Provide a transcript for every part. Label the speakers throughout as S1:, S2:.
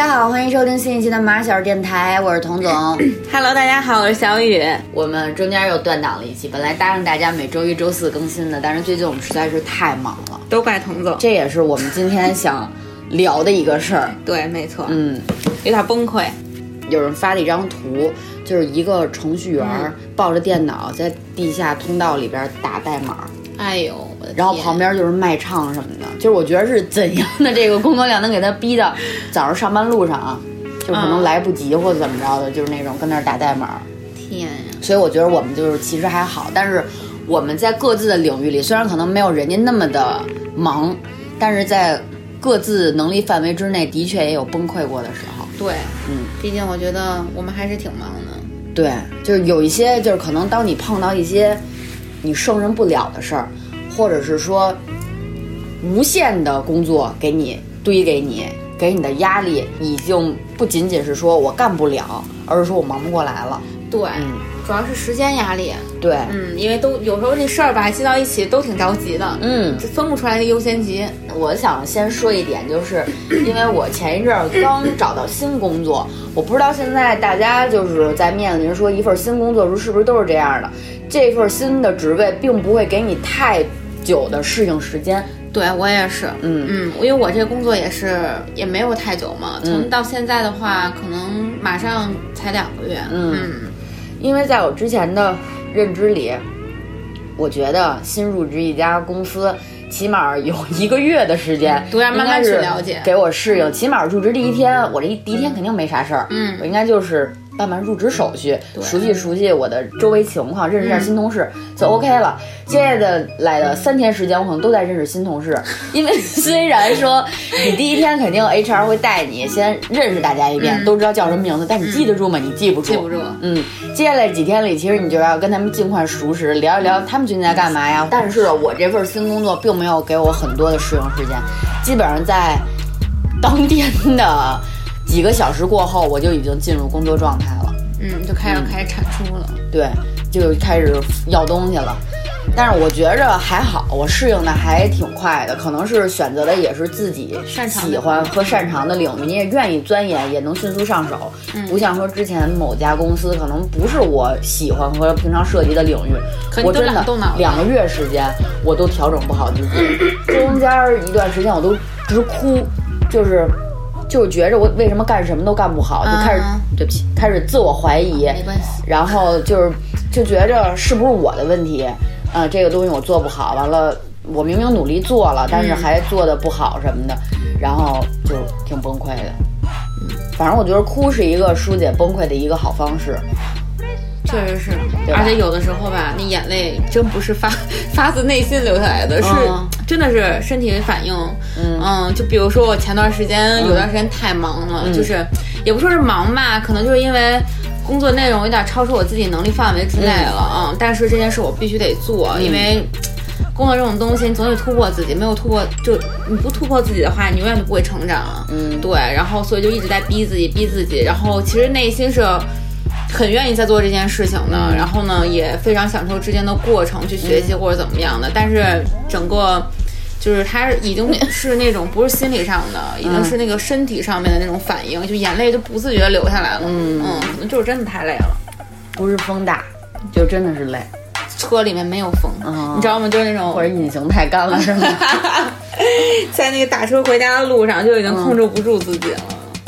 S1: 家好，欢迎收听新一期的马小电台，我是童总。
S2: Hello，大家好，我是小雨。
S1: 我们中间又断档了一期，本来答应大家每周一、周四更新的，但是最近我们实在是太忙了，
S2: 都怪童总。
S1: 这也是我们今天想聊的一个事儿。
S2: 对，没错，
S1: 嗯，
S2: 有点崩溃。
S1: 有人发了一张图，就是一个程序员
S2: 嗯
S1: 抱着电脑在地下通道里边打代码，
S2: 哎呦，我的
S1: 然后旁边就是卖唱什么的，就是我觉得是怎样的这个工作量能给他逼到早上上班路上啊，就可能
S2: 嗯
S1: 来不及或者怎么着的，就是那种跟那儿打代码。
S2: 天呀，
S1: 所以我觉得我们就是其实还好，但是我们在各自的领域里，虽然可能没有人家那么的忙，但是在各自能力范围之内，的确也有崩溃过的时候。
S2: 对，
S1: 嗯，
S2: 毕竟我觉得我们还是挺忙的。
S1: 对，就是有一些，就是可能当你碰到一些你胜任不了的事儿，或者是说无限的工作给你堆给你，给你的压力已经不仅仅是说我干不了，而是说我忙不过来了。
S2: 对，
S1: 嗯，
S2: 主要是时间压力。
S1: 对，
S2: 嗯，因为都有时候这事儿吧积到一起都挺着急的，
S1: 嗯，
S2: 就分不出来个优先级。
S1: 我想先说一点，就是因为我前一阵儿刚找到新工作，我不知道现在大家就是在面临说一份新工作时是不是都是这样的？这份新的职位并不会给你太久的适应时间。
S2: 对我也是，
S1: 嗯。
S2: 嗯，因为我这工作也是也没有太久嘛，从到现在的话，可能马上才两个月。
S1: 嗯。
S2: 嗯。
S1: 因为在我之前的认知里，我觉得新入职一家公司，起码有一个月的时间，
S2: 都要慢慢去了解。
S1: 给我适应。起码入职第一天，我这一第一天肯定没啥事儿，
S2: 嗯。
S1: 我应该就是办办入职手续，熟悉熟悉我的周围情况，认识一下
S2: 嗯
S1: 新同事、就 OK 了。接下来的三天时间，我可能都在认识新同事，因为 虽然说你第一天肯定 HR 会带你先认识大家一遍，都知道叫什么名字，但你记得住吗？你记不住，
S2: 嗯记不住
S1: 嗯，接下来几天里，其实你就要跟他们尽快熟识，聊一聊他们最近在干嘛呀。但是我这份新工作并没有给我很多的适应时间，基本上在当天的几个小时过后，我就已经进入工作状态了。
S2: 嗯，就开始开始产出了。
S1: 对，就开始要东西了。但是我觉着还好，我适应的还挺快的，可能是选择的也是自己
S2: 擅长
S1: 喜欢和擅长的领域，你也愿意钻研，也能迅速上手。
S2: 嗯
S1: 不像说之前某家公司可能不是我喜欢和平常涉及的领域，我真的两个月时间我都调整不好自己，中间一段时间我都直哭，就是。就是觉着我为什么干什么都干不好，就开始、
S2: 嗯
S1: 对不起，开始自我怀疑，
S2: 没关系
S1: 然后就是就觉着是不是我的问题？呃，这个东西我做不好，完了我明明努力做了，但是还做的不好什么的，然后就挺崩溃的。反正我觉得哭是一个疏解崩溃的一个好方式。
S2: 确实是，而且有的时候吧，那眼泪真不是发发自内心流下来的，是、
S1: 嗯
S2: 真的是身体反应。嗯就比如说我前段时间、有段时间太忙了，
S1: 嗯
S2: 就是也不说是忙吧，可能就是因为工作内容有点超出我自己能力范围之内了。嗯，但是这件事我必须得做，因为。工作这种东西，你总得突破自己，没有突破，就你不突破自己的话，你永远都不会成长。
S1: 嗯
S2: 对，然后所以就一直在逼自己，逼自己，然后其实内心是很愿意在做这件事情的，
S1: 嗯
S2: 然后呢也非常享受之间的过程，去学习或者怎么样的，但是整个。就是他已经 是那种不是心理上的，已经是那个身体上面的那种反应，就眼泪就不自觉流下来了。嗯可能就是真的太累了，
S1: 不是风大，就真的是累，
S2: 车里面没有风，
S1: 嗯
S2: 你知道吗？就是那种
S1: 或者隐形太干了是吗？
S2: 在那个打车回家的路上就已经控制不住自己了。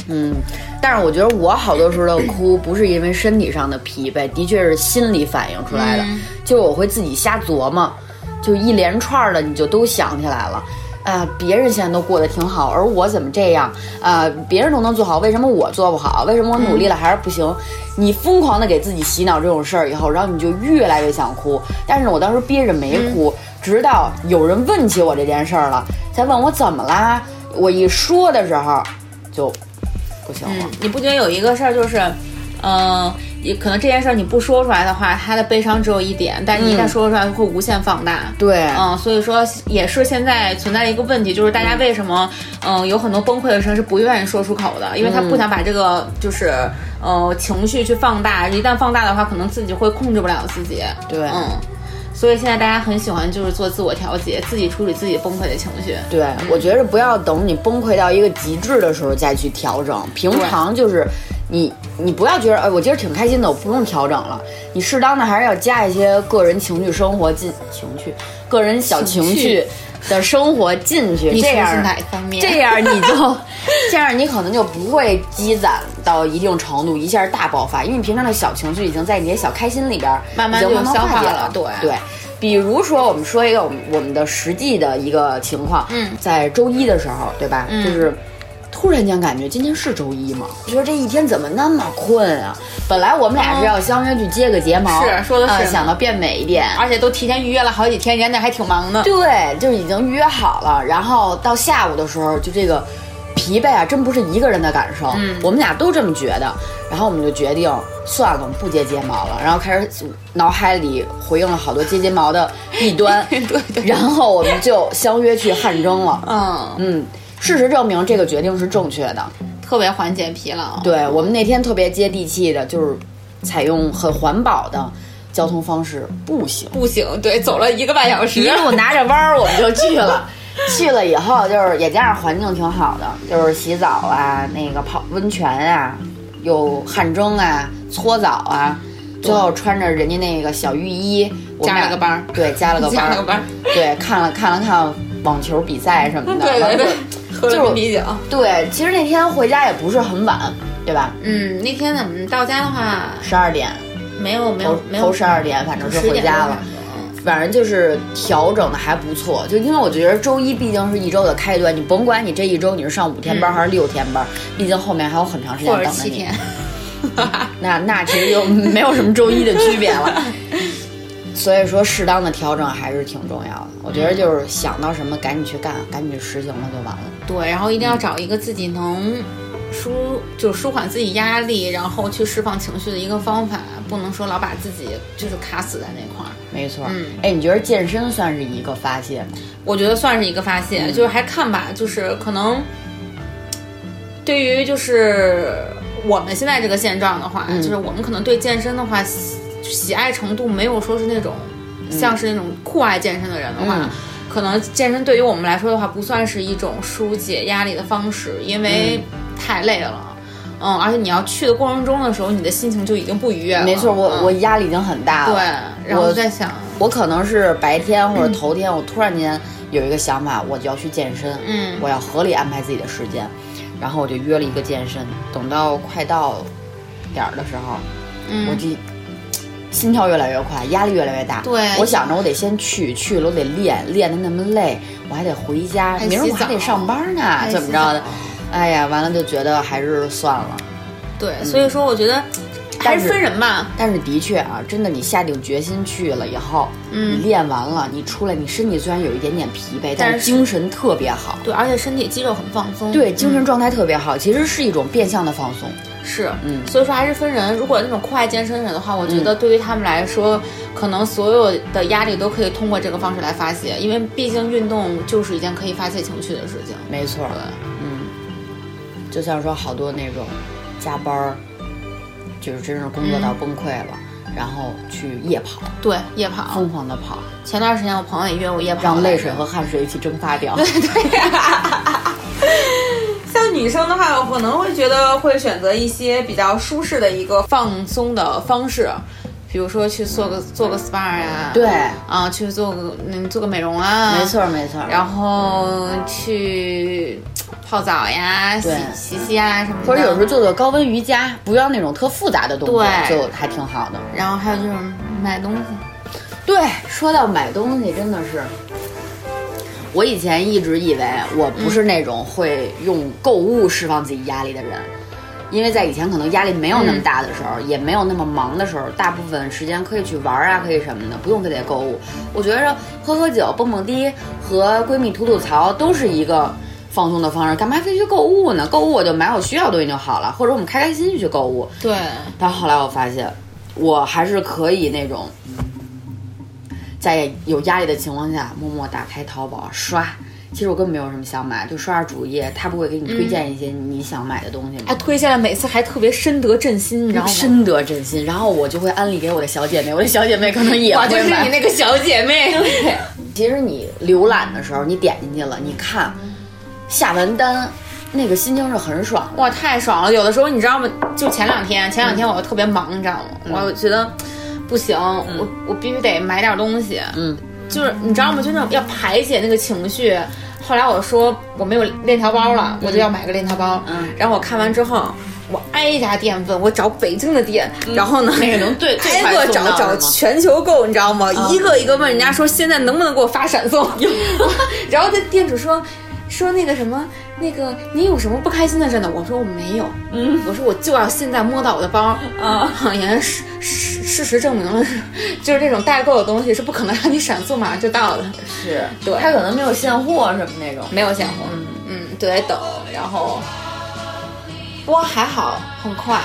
S1: 嗯，但是我觉得我好多时候的哭不是因为身体上的疲惫，的确是心理反应出来的。
S2: 嗯
S1: 就是我会自己瞎琢磨，就一连串的你就都想起来了。啊，别人现在都过得挺好，而我怎么这样？啊，别人都能做好，为什么我做不好？为什么我努力了还是不行？你疯狂的给自己洗脑这种事儿以后，然后你就越来越想哭。但是我当时憋着没哭，直到有人问起我这件事儿了，才问我怎么啦？我一说的时候就不行了。
S2: 你不觉得有一个事儿就是，嗯、也可能这件事儿你不说出来的话，他的悲伤只有一点，但一旦说出来，会无限放大。
S1: 对，
S2: 嗯，所以说也是现在存在的一个问题，就是大家为什么嗯、有很多崩溃的事情是不愿意说出口的，因为他不想把这个就是呃情绪去放大，一旦放大的话，可能自己会控制不了自己。
S1: 对
S2: 嗯，所以现在大家很喜欢就是做自我调节，自己处理自己崩溃的情绪。
S1: 对，我觉得不要等你崩溃到一个极致的时候再去调整，平常就是你你不要觉得，哎，我今儿挺开心的，我不用调整了。你适当的还是要加一些个人情绪生活进情绪，个人小情
S2: 绪
S1: 的生活进去，这样？这样你就这样你可能就不会积攒到一定程度，一下大爆发，因为你平常的小情绪已经在你的小开心里边儿
S2: 慢慢就消化了对
S1: 对。比如说，我们说一个我们我们的实际的一个情况，
S2: 嗯
S1: 在周一的时候，对吧？
S2: 嗯
S1: 就是突然间感觉今天是周一吗？觉得这一天怎么那么困啊？本来我们俩是要相约去接个睫毛，
S2: 是说的是
S1: 呃想到变美一点，
S2: 而且都提前预约了好几天，人家还挺忙的。
S1: 对，就已经预约好了。然后到下午的时候，就这个疲惫啊，真不是一个人的感受，
S2: 嗯
S1: 我们俩都这么觉得。然后我们就决定算了，我们不接睫毛了。然后开始脑海里回应了好多接睫毛的弊端，
S2: 对对
S1: 然后我们就相约去汗蒸了。
S2: 嗯，
S1: 嗯，事实证明这个决定是正确的。
S2: 特别缓解疲劳。
S1: 对我们那天特别接地气的，就是采用很环保的交通方式，步行。
S2: 步行，对，走了一个半小时
S1: 一。路 拿着弯儿我们就去了。去了以后，就是也加上环境挺好的，就是洗澡啊，那个泡温泉啊，有汗蒸啊、搓澡啊，最后穿着人家那个小浴衣，
S2: 加了个班儿
S1: 对，加了个 班儿，
S2: 加了个班儿
S1: 对，看了看了看网球比赛什么的，
S2: 对对对，喝
S1: 就
S2: 了瓶啤酒。
S1: 对，其实那天回家也不是很晚，对吧？
S2: 嗯，那天我们到家的话，
S1: 十二点，
S2: 没有没有
S1: 头
S2: 没有
S1: 头十二点，反正是回家了。
S2: 嗯
S1: 反正就是调整的还不错，就因为我觉得周一毕竟是一周的开端，你甭管你这一周你是上五天班还是六天班，毕竟后面还有很长时间等着你。那那其实就没有什么周一的区别了。所以说，适当的调整还是挺重要的。我觉得就是想到什么赶紧去干，赶紧去实行了就完了。
S2: 对，然后一定要找一个自己能舒，就舒缓自己压力，然后去释放情绪的一个方法，不能说老把自己就是卡死在那块儿。
S1: 没错，
S2: 嗯
S1: 哎，你觉得健身算是一个发泄吗？
S2: 我觉得算是一个发泄，就是还看吧，就是可能对于就是我们现在这个现状的话，就是我们可能对健身的话喜喜爱程度没有说是那种、像是那种酷爱健身的人的话。
S1: 嗯
S2: 可能健身对于我们来说的话，不算是一种疏解压力的方式，因为太累了。嗯，而且你要去的过程中的时候，你的心情就已经不愉悦了。
S1: 没错，我、
S2: 嗯
S1: 我压力已经很大了。
S2: 对，然后
S1: 我
S2: 在想，
S1: 我可能是白天或者头天，我突然间有一个想法，我就要去健身，
S2: 嗯
S1: 我要合理安排自己的时间，然后我就约了一个健身。等到快到点儿的时候，
S2: 嗯，
S1: 我就心跳越来越快，压力越来越大。
S2: 对
S1: 我想着我得先去，去了我得练，练的那么累，我还得回家，
S2: 还
S1: 明儿我还得上班呢，怎么着的
S2: 澡？
S1: 哎呀，完了就觉得还是算了。
S2: 对，所以说我觉得还是分人吧。
S1: 但是的确啊，真的，你下定决心去了以后，
S2: 嗯
S1: 你练完了，你出来，你身体虽然有一点点疲惫，但
S2: 是
S1: 精神特别好。
S2: 对，而且身体肌肉很放松。
S1: 对，精神状态特别好，其实是一种变相的放松。
S2: 是，
S1: 嗯。
S2: 所以说还是分人。如果那种酷爱健身人的话，我觉得对于他们来说，可能所有的压力都可以通过这个方式来发泄，因为毕竟运动就是一件可以发泄情绪的事情。
S1: 没错，
S2: 的，
S1: 嗯，就像说好多那种加班儿，就是真是工作到崩溃了，然后去夜跑，
S2: 对，夜跑。
S1: 疯狂的跑，
S2: 前段时间我朋友也约我夜跑，
S1: 让泪水和汗水一起蒸发掉。
S2: 像女生的话，我可能会觉得会选择一些比较舒适的一个放松的方式，比如说去做个做个 SPA 呀，
S1: 对。
S2: 啊，去做个嗯做个美容啊，
S1: 没错没错，
S2: 然后去泡澡呀、洗洗洗呀什么的，
S1: 或者有时候做做高温瑜伽，不要那种特复杂的动作，
S2: 对。
S1: 就还挺好的。
S2: 然后还有就是买东西，
S1: 对，说到买东西，真的是，我以前一直以为我不是那种会用购物释放自己压力的人，因为在以前可能压力没有那么大的时候，也没有那么忙的时候，大部分时间可以去玩啊，可以什么的，不用非得购物。我觉着喝喝酒、蹦蹦迪和闺蜜吐吐槽都是一个放松的方式，干嘛非去购物呢？购物我就买我需要的东西就好了，或者我们开开心心去购物。
S2: 对，
S1: 但后来我发现，我还是可以那种，在有压力的情况下，默默打开淘宝刷。其实我根本没有什么想买，就刷刷主页，他不会给你推荐一些你想买的东西吗？
S2: 还推荐了，每次还特别深得朕心，你知道吗？
S1: 深得朕心，然后我就会安利给我的小姐妹，我的小姐妹可能也
S2: 我就是你。那个小姐妹。
S1: 其实你浏览的时候，你点进去了，你看下完单，那个心情是很爽。
S2: 哇，太爽了！有的时候你知道吗？就前两天，前两天我特别忙，你知道吗？我觉得不行，我我必须得买点东西。
S1: 嗯，
S2: 就是你知道吗？就那种要排解那个情绪。后来我说我没有链条包了，我就要买个链条包。
S1: 嗯
S2: 然后我看完之后，我挨家店问，我找北京的店，然后呢，
S1: 那个能最 最
S2: 挨个找找全球购，你知道吗？一个一个问人家说现在能不能给我发闪送，然后那店主说说那个什么。那个，你有什么不开心的事呢？我说我没有，嗯，我说我就要现在摸到我的包，啊，也事事事实证明了，就是这种代购的东西是不可能让你闪送马上就到的，
S1: 是，
S2: 对
S1: 他可能没有现货什么那种。
S2: 没有现货，嗯嗯，就得等，然后，不过还好很快，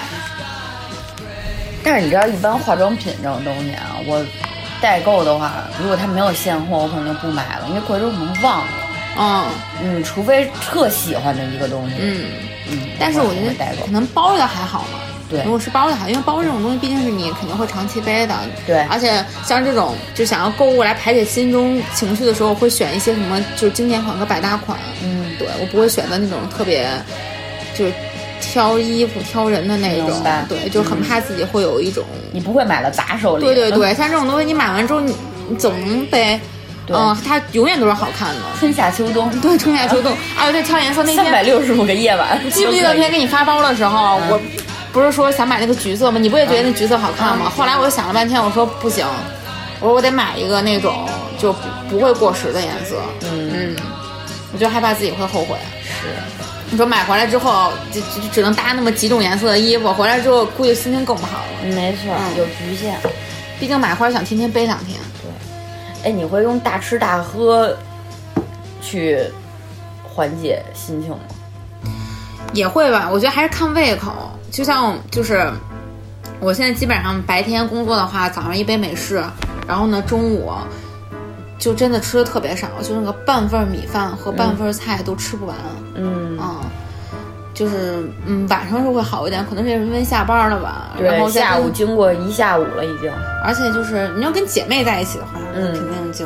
S1: 但是你知道，一般化妆品这种东西啊，我代购的话，如果它没有现货，我可能就不买了，因为过一可能忘了。
S2: 嗯
S1: 嗯，除非特喜欢的一个东西。
S2: 嗯，
S1: 嗯，
S2: 但是我觉得可。能包的还好嘛。
S1: 对
S2: 如果是包的好，因为包这种东西毕竟是你肯定会长期背的。
S1: 对
S2: 而且像这种就想要购物来排解心中情绪的时候，我会选一些什么就是经典款和百搭款。
S1: 嗯，
S2: 对我不会选择那种特别就是挑衣服挑人的那种。对，就很怕自己会有一种。
S1: 你不会买了砸手里。
S2: 对对对，像这种东西你买完之后你你总能背。
S1: 对
S2: 嗯，它永远都是好看的。
S1: 春夏秋冬，
S2: 对，春夏秋冬。哎呦，这挑颜色那
S1: 三百
S2: 天，
S1: 六十五个夜晚，
S2: 记不记得那天给你发包的时候，
S1: 嗯
S2: 我不是说想买那个橘色吗？你不也觉得那橘色好看吗？后来我又想了半天，我说不行，我说我得买一个那种就不不会过时的颜色。
S1: 嗯
S2: 嗯，我就害怕自己会后悔。
S1: 是，
S2: 你说买回来之后就就就只能搭那么几种颜色的衣服，回来之后估计心情更不好了。
S1: 嗯没错，有局限。
S2: 毕竟买回来想天天背两天。
S1: 对哎，你会用大吃大喝去缓解心情吗？
S2: 也会吧，我觉得还是看胃口。就像就是，我现在基本上白天工作的话，早上一杯美式，然后呢中午就真的吃的特别少，就那个半份米饭和半份菜都吃不完。
S1: 嗯，
S2: 嗯，就是嗯晚上是会好一点，可能是因为下班了吧。然后
S1: 对，下午经过一下午了已经。
S2: 而且就是你要跟姐妹在一起的话，
S1: 嗯
S2: 肯定就。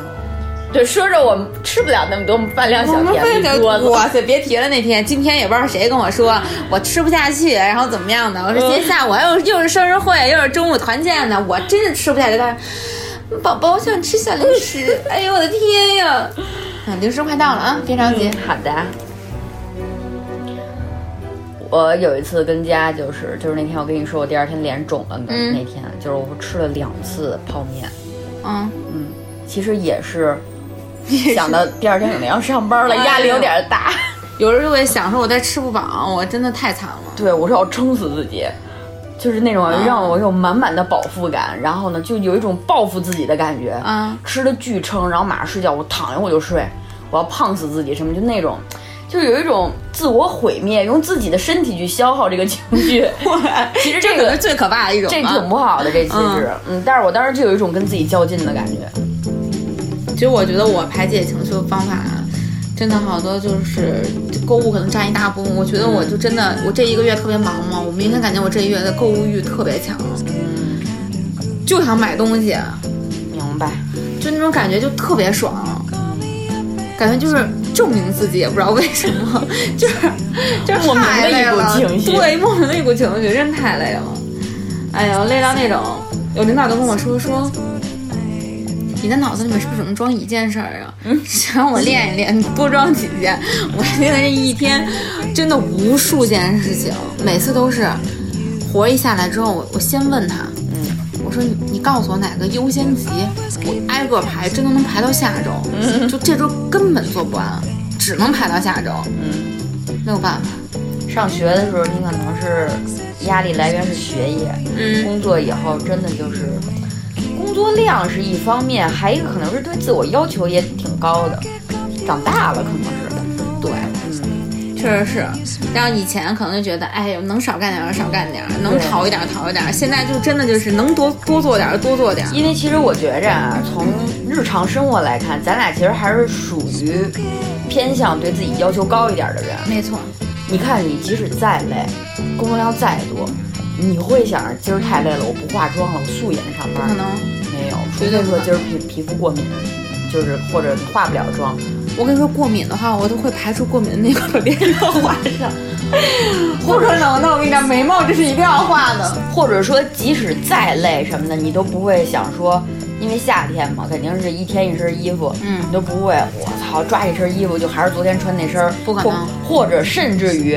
S1: 对，说着我们吃不了那么多饭量小甜。
S2: 哇塞，别提了！那天今天也不知道谁跟我说我吃不下去，然后怎么样的？我说今天下午又又是生日会，又是中午团建呢，我真是吃不下去。但是宝宝，我想吃小零食。哎呦我的天呀！嗯，零食快到了啊，别着急。
S1: 好的。我有一次跟家就是就是那天我跟你说我第二天脸肿了的
S2: 嗯
S1: 那天，就是我吃了两次泡面，嗯
S2: 嗯，
S1: 其实也是 想到第二天可能要上班了，压力有点大。
S2: 有人就会想说我再吃不饱，我真的太惨了。
S1: 对我说要撑死自己，就是那种让我有满满的饱腹感，然后呢就有一种报复自己的感觉。
S2: 嗯
S1: 吃的巨撑，然后马上睡觉，我躺下我就睡，我要胖死自己什么，就那种，就是有一种自我毁灭，用自己的身体去消耗这个情绪。其实这个
S2: 这可能是最可怕的一种
S1: 这
S2: 啊。
S1: 挺不好的，这其实。嗯，但是我当时就有一种跟自己较劲的感觉。
S2: 其实我觉得我排解情绪的方法，真的好多就是购物可能占一大部分。我觉得我就真的，我这一个月特别忙嘛，我明显感觉我这一月的购物欲特别强，嗯就想买东西，
S1: 明白？
S2: 就那种感觉就特别爽，感觉就是证明自己，也不知道为什么，就是就是
S1: 莫名的
S2: 太累
S1: 一股
S2: 了
S1: 情绪
S2: 对，莫名的一股情绪，真太累了。哎呀，累到那种，有领导都跟我说说。你的脑子里面是不是只能装一件事儿啊？想让我练一练，你多装几件。我现在这一天真的无数件事情，每次都是活一下来之后，我我先问他，嗯，我我说你你告诉我哪个优先级，我挨个排，真的能排到下周。嗯，就这周根本做不完，只能排到下周。嗯，没有办法。
S1: 上学的时候，你可能是压力来源是学业，
S2: 嗯，
S1: 工作以后真的就是工作量是一方面，还一个可能是对自我要求也挺高的。长大了可能是，
S2: 对，嗯，确实是。然后以前可能就觉得，哎呦，能少干点少干点，能逃一点逃一点。现在就真的就是能多多做点多做点。
S1: 因为其实我觉着啊，从日常生活来看，咱俩其实还是属于偏向对自己要求高一点的人。
S2: 没错。
S1: 你看，你即使再累，工作量再多，你会想着今儿太累了，我不化妆了，我素颜上班？
S2: 不可能。
S1: 除非说今儿皮皮肤过敏，就是或者化不了妆。
S2: 我跟你说，过敏的话，我都会排除过敏的那块脸要画上。不可能的，我跟你讲，眉毛这是一定要画的。
S1: 或者说，即使再累什么的，你都不会想说，因为夏天嘛，肯定是一天一身衣服，
S2: 嗯，
S1: 你都不会。我操，抓一身衣服就还是昨天穿那身，
S2: 不可能。
S1: 或者甚至于，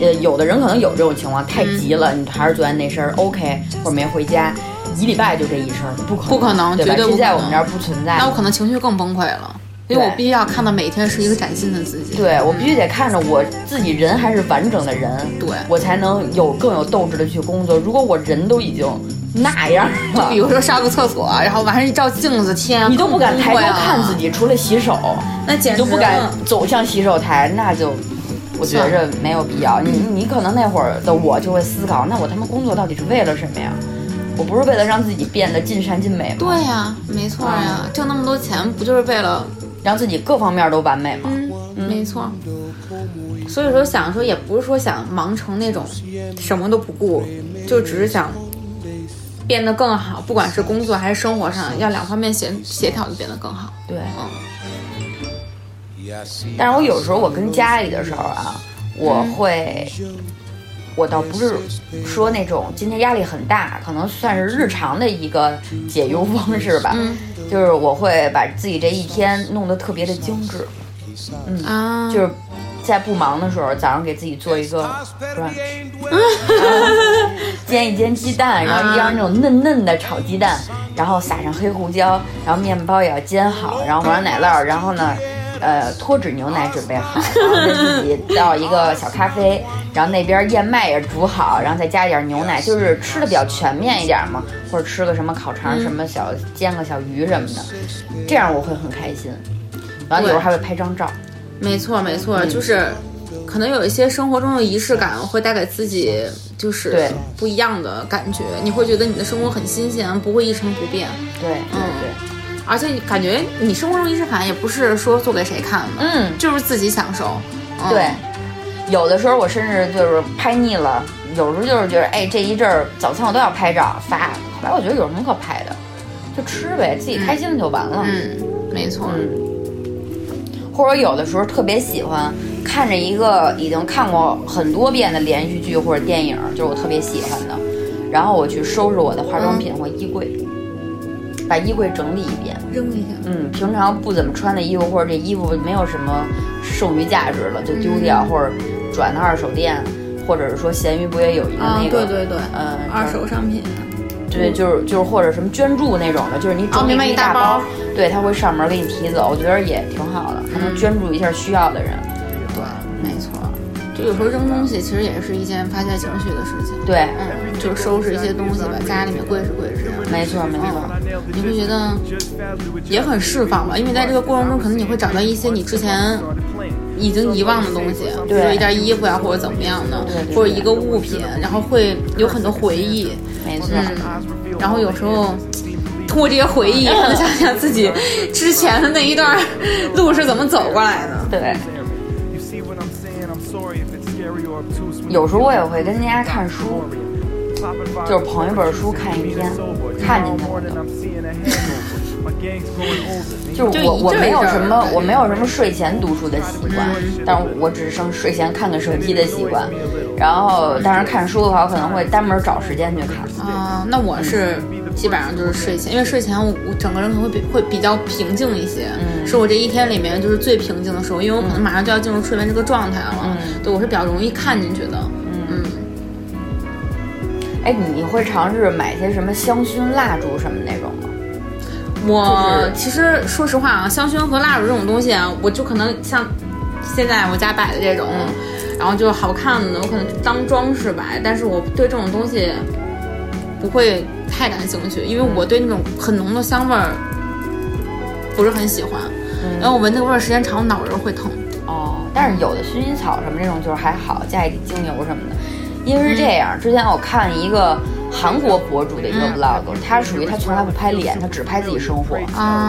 S1: 呃，有的人可能有这种情况，太急了，你还是昨天那身 OK，或者没回家，一礼拜就这一身，不可能，
S2: 不可能，
S1: 对
S2: 吧？这
S1: 在我们这儿不存在。
S2: 那我可能情绪更崩溃了。因为我必须要看到每天是一个崭新的自己，
S1: 对我必须得看着我自己人还是完整的人，
S2: 对
S1: 我才能有更有斗志的去工作。如果我人都已经那样了，
S2: 比如说上个厕所，然后晚上一照镜子，天，
S1: 你都不敢抬头看自己，除了洗手，
S2: 那简直
S1: 都不敢走向洗手台，那就我觉着没有必要。你你可能那会儿的我就会思考，那我他妈工作到底是为了什么呀？我不是为了让自己变得尽善尽美吗？
S2: 对呀，没错呀，挣那么多钱不就是为了？
S1: 让自己各方面都完美吗，
S2: 嗯，没错。所以说想说也不是说想忙成那种什么都不顾，就只是想变得更好，不管是工作还是生活上，要两方面协协调的变得更好。
S1: 对，嗯。但是我有时候我跟家里的时候啊，我会，我倒不是说那种今天压力很大，可能算是日常的一个解忧方式吧。就是我会把自己这一天弄得特别的精致，嗯
S2: 啊，
S1: 就是在不忙的时候，早上给自己做一个 brunch，煎一煎鸡蛋，然后一样那种嫩嫩的炒鸡蛋，然后撒上黑胡椒，然后面包也要煎好，然后抹上奶酪，然后呢。呃，脱脂牛奶准备好，然后自己倒一个小咖啡，然后那边燕麦也煮好，然后再加一点牛奶，就是吃的比较全面一点嘛，或者吃个什么烤肠，什么小煎个小鱼什么的，这样我会很开心。完了有时候还会拍张照。
S2: 没错没错，就是可能有一些生活中的仪式感会带给自己就是不一样的感觉，你会觉得你的生活很新鲜，不会一成不变。
S1: 对，嗯对。
S2: 而且感觉你生活中仪式感也不是说做给谁看的，
S1: 嗯，
S2: 就是自己享受。
S1: 对，有的时候我甚至就是拍腻了，有时候就是觉得，哎，这一阵儿早餐我都要拍照发。后来我觉得有什么可拍的，就吃呗，自己开心了就完了。
S2: 嗯，没错。
S1: 嗯。或者有的时候特别喜欢看着一个已经看过很多遍的连续剧或者电影，就是我特别喜欢的，然后我去收拾我的化妆品或衣柜。把衣柜整理一遍，
S2: 扔一下。
S1: 嗯，平常不怎么穿的衣服，或者这衣服没有什么剩余价值了，就丢掉，或者转到二手店，或者是说闲鱼不也有一个那
S2: 个？对对对，
S1: 嗯，
S2: 二手商品。
S1: 对，就是就是或者什么捐助那种的，就是你整理
S2: 一
S1: 大
S2: 包，
S1: 对他会上门给你提走，我觉得也挺好的，还能捐助一下需要的人。
S2: 对，没错。就有时候扔东西其实也是一件发泄情绪的事情。
S1: 对，
S2: 嗯，就收拾一些东西吧，家里面柜是柜是。
S1: 没错没错。
S2: 你会觉得也很释放吧？因为在这个过程中，可能你会找到一些你之前已经遗忘的东西，比如说一件衣服呀，或者怎么样的，或者一个物品，然后会有很多回忆。
S1: 没错。
S2: 然后有时候通过这些回忆，能想想自己之前的那一段路是怎么走过来的。
S1: 对。有时候我也会跟人家看书。就是捧一本书看一天，看进去了就。就是我我没有什么我没有什么睡前读书的习惯，但是我只是剩睡前看看手机的习惯。然后，但是看书的话，我可能会单门找时间去看。
S2: 啊，那我是基本上就是睡前，因为睡前我我整个人可能会比会比较平静一些，是我这一天里面就是最平静的时候，因为我可能马上就要进入睡眠这个状态了。对，我是比较容易看进去的。
S1: 哎，你会尝试买些什么香薰蜡烛什么那种吗？
S2: 我其实说实话啊，香薰和蜡烛这种东西啊，我就可能像现在我家摆的这种，然后就好看的，我可能当装饰摆。但是我对这种东西不会太感兴趣，因为我对那种很浓的香味儿不是很喜欢。然后我闻那个味儿时间长，脑仁会疼。
S1: 哦，但是有的薰衣草什么这种就是还好，加一点精油什么的。因为是这样，之前我看一个韩国博主的一个 vlog，他属于他从来不拍脸，他只拍自己生活，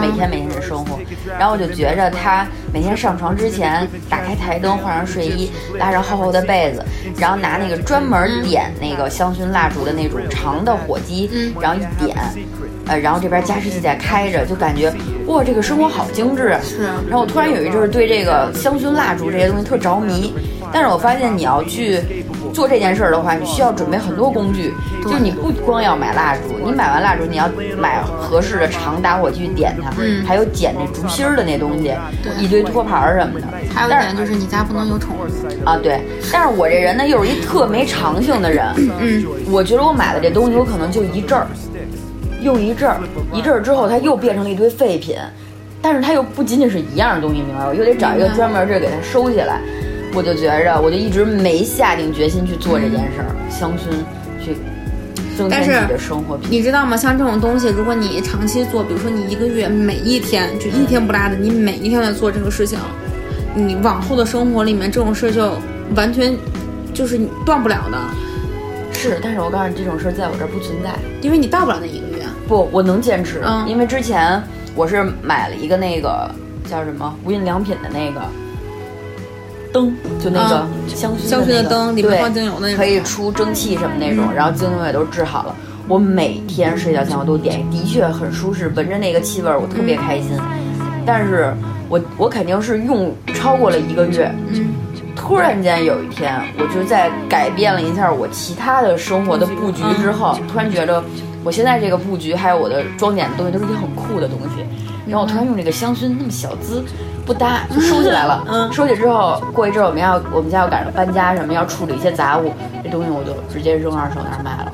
S1: 每天每天的生活。然后我就觉着他每天上床之前，打开台灯，换上睡衣，拉上厚厚的被子，然后拿那个专门点那个香薰蜡烛的那种长的火机，然后一点，呃，然后这边加湿器在开着，就感觉哇，这个生活好精致啊。
S2: 是。
S1: 然后我突然有一阵儿对这个香薰蜡烛这些东西特着迷，但是我发现你要去。做这件事儿的话，你需要准备很多工具，就你不光要买蜡烛，你买完蜡烛，你要买合适的长打火机点它，
S2: 嗯，
S1: 还有剪那竹芯儿的那东西，一堆托盘儿什么的。
S2: 还有一点就是你家不能有宠物
S1: 啊，对。但是我这人呢，又是一特没长性的人，
S2: 嗯，
S1: 我觉得我买了这东西，我可能就一阵儿，用一阵儿，一阵儿之后，它又变成了一堆废品，但是它又不仅仅是一样的东西，明白？我又得找一个专门地儿给它收起来。我就觉着，我就一直没下定决心去做这件事儿，香薰去增添自己的生活品。
S2: 你知道吗？像这种东西，如果你长期做，比如说你一个月每一天就一天不落的，你每一天在做这个事情，你往后的生活里面这种事就完全就是你断不了的。
S1: 是，但是我告诉你，这种事在我这儿不存在，
S2: 因为你到不了那一个月。
S1: 不，我能坚持。
S2: 嗯，
S1: 因为之前我是买了一个那个叫什么无印良品的那个。灯就那个香薰
S2: 香薰的灯，里面放精油那种，
S1: 可以出蒸汽什么那种，然后精油也都治好了。我每天睡觉前我都点，的确很舒适，闻着那个气味我特别开心。但是我我肯定是用超过了一个月，突然间有一天，我就在改变了一下我其他的生活的布局之后，突然觉得我现在这个布局还有我的装点的东西都是一些很酷的东西。然后我突然用这个香薰那么小资。不搭就收起来了。嗯，收起之后，过一阵我们要我们家要赶上搬家什么，要处理一些杂物，这东西我就直接扔二手那儿卖了。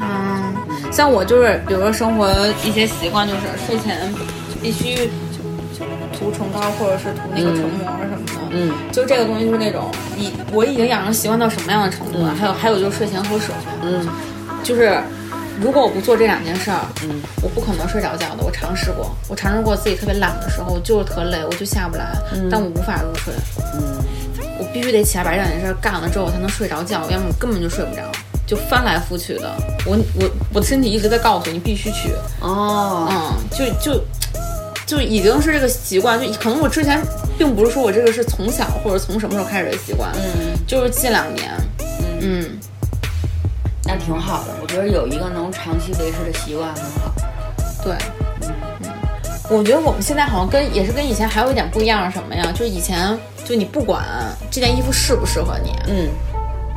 S2: 嗯，像我就是，比如说生活一些习惯，就是睡前必须涂唇膏或者是涂那个唇膜什么的。
S1: 嗯，
S2: 就这个东西就是那种，已我已经养成习惯到什么样的程度了？还有还有就是睡前喝水。
S1: 嗯，
S2: 就是。如果我不做这两件事儿，嗯，我不可能睡着觉的。我尝试过，我尝试过自己特别懒的时候，我就是特累，我就下不来，但我无法入睡。
S1: 嗯，
S2: 我必须得起来把这两件事干了之后，我才能睡着觉，要么我根本就睡不着，就翻来覆去的。我我我的身体一直在告诉你必须去。
S1: 哦，
S2: 嗯，就就就已经是这个习惯，就可能我之前并不是说我这个是从小或者从什么时候开始的习惯，
S1: 嗯，
S2: 就是近两年，嗯。
S1: 那挺好的，我觉得有一个能长期维持的习惯很好。
S2: 对，嗯嗯，我觉得我们现在好像跟也是跟以前还有一点不一样，是什么呀？就是以前就你不管这件衣服适不适合你，
S1: 嗯，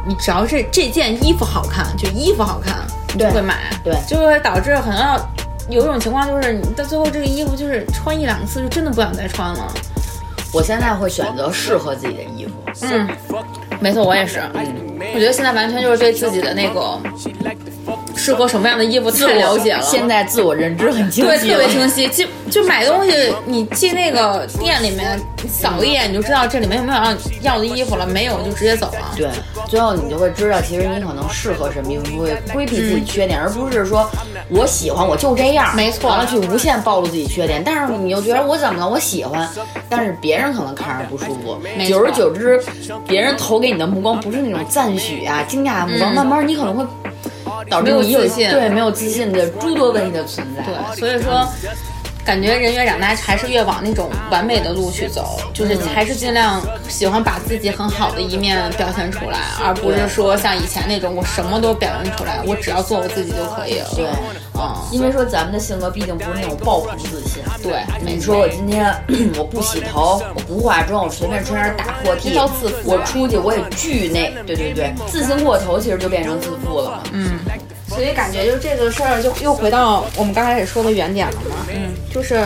S2: 你只要是这件衣服好看，就衣服好看，你就会买，
S1: 对，
S2: 就会导致可能有一种情况，就是你到最后这个衣服就是穿一两次就真的不想再穿了。
S1: 我现在会选择适合自己的衣服。
S2: 嗯，没错，我也是。我觉得现在完全就是对自己的那个适合什么样的衣服太了解了。
S1: 现在自我认知很清
S2: 晰，对，特别清晰。就就买东西，你进那个店里面扫一眼，你就知道这里面有没有要要的衣服了，没有就直接走了。
S1: 对，最后你就会知道，其实你可能适合什么衣服，会规避自己缺点，而不是说我喜欢我就这样，
S2: 没错，
S1: 完了去无限暴露自己缺点。但是你又觉得我怎么了？我喜欢，但是别人可能看着不舒服。久而久之，别人投给你的目光不是那种赞许啊、惊讶的目光，慢慢你可能会导致
S2: 你自信，
S1: 对没有自信的诸多问题的存在。
S2: 对，所以说。感觉人越长大，还是越往那种完美的路去走，就是还是尽量喜欢把自己很好的一面表现出来，而不是说像以前那种我什么都表现出来，我只要做我自己就可以了。
S1: 对，
S2: 嗯，
S1: 因为说咱们的性格毕竟不是那种爆棚自信。
S2: 对，
S1: 你说我今天 我不洗头，我不化妆，我随便穿件大破 T，我出去我也巨那，对对对，自信过头，其实就变成自负了嘛。
S2: 嗯。所以感觉就这个事儿，就又回到我们刚开始说的原点了嘛。
S1: 嗯，
S2: 就是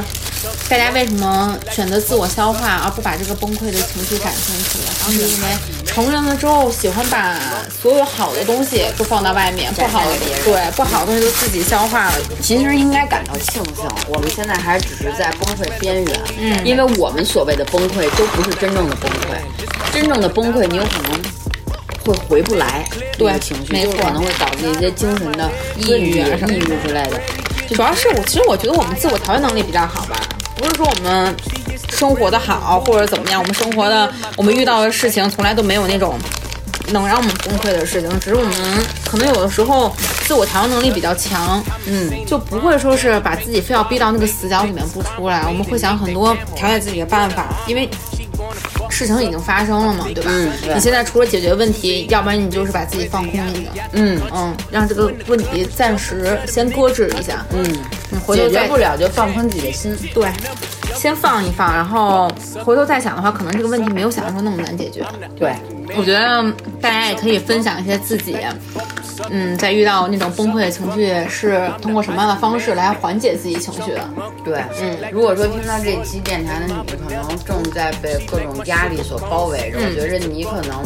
S2: 大家为什么选择自我消化，而不把这个崩溃的情绪展现出来？就是因为成人了之后，喜欢把所有好的东西都放到外面，不好的对不好的东西都自己消化了。
S1: 其实应该感到庆幸，我们现在还只是在崩溃边缘。嗯，因为我们所谓的崩溃都不是真正的崩溃，真正的崩溃你有可能会回不来，
S2: 对
S1: 情绪
S2: 没错
S1: 就可能会导致一些精神的
S2: 抑郁
S1: 抑郁之类的。
S2: 主要是我，其实我觉得我们自我调节能力比较好吧，不是说我们生活的好或者怎么样，我们生活的我们遇到的事情从来都没有那种能让我们崩溃的事情，只是我们可能有的时候自我调节能力比较强，
S1: 嗯，
S2: 就不会说是把自己非要逼到那个死角里面不出来，我们会想很多调节自己的办法，因为。事情已经发生了嘛，对吧？
S1: 嗯对
S2: 你现在除了解决问题，要不然你就是把自己放空一下，
S1: 嗯
S2: 嗯，让这个问题暂时先搁置一下，
S1: 嗯，
S2: 你，回头再
S1: 解决不了就放宽自己的心。
S2: 对，先放一放，然后回头再想的话，可能这个问题没有想象中那么难解决。
S1: 对，
S2: 我觉得大家也可以分享一些自己，嗯，在遇到那种崩溃的情绪是通过什么样的方式来缓解自己情绪的。
S1: 对，嗯，如果说听到这期电台的你，可能正在被各种压力所包围着，我觉着你可能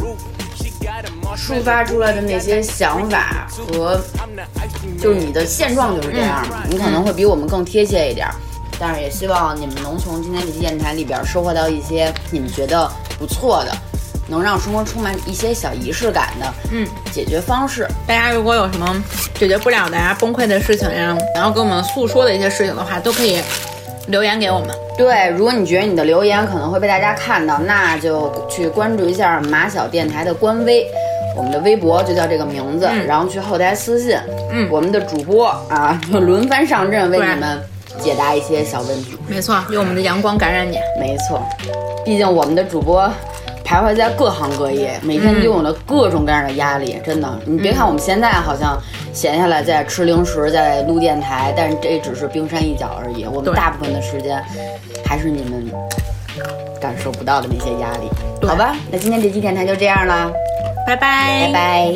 S1: 抒发出来的那些想法和就是你的现状就是这样嘛，你可能会比我们更贴切一点儿。但是也希望你们能从今天这期电台里边收获到一些你们觉得不错的，能让生活充满一些小仪式感的，
S2: 嗯，
S1: 解决方式。
S2: 大家如果有什么解决不了的呀、崩溃的事情呀，然后跟我们诉说的一些事情的话，都可以留言给我们。
S1: 对，如果你觉得你的留言可能会被大家看到，那就去关注一下马小电台的官微，我们的微博就叫这个名字，然后去后台私信，
S2: 嗯
S1: 我们的主播啊就轮番上阵为你们解答一些小问题。
S2: 没错，用我们的阳光感染你。
S1: 没错，毕竟我们的主播徘徊在各行各业，每天拥有了各种各样的压力。真的，你别看我们现在好像闲下来在吃零食，在录电台，但是这只是冰山一角而已。我们大部分的时间还是你们感受不到的那些压力。好吧，那今天这期电台就这样啦，
S2: 拜拜，
S1: 拜拜。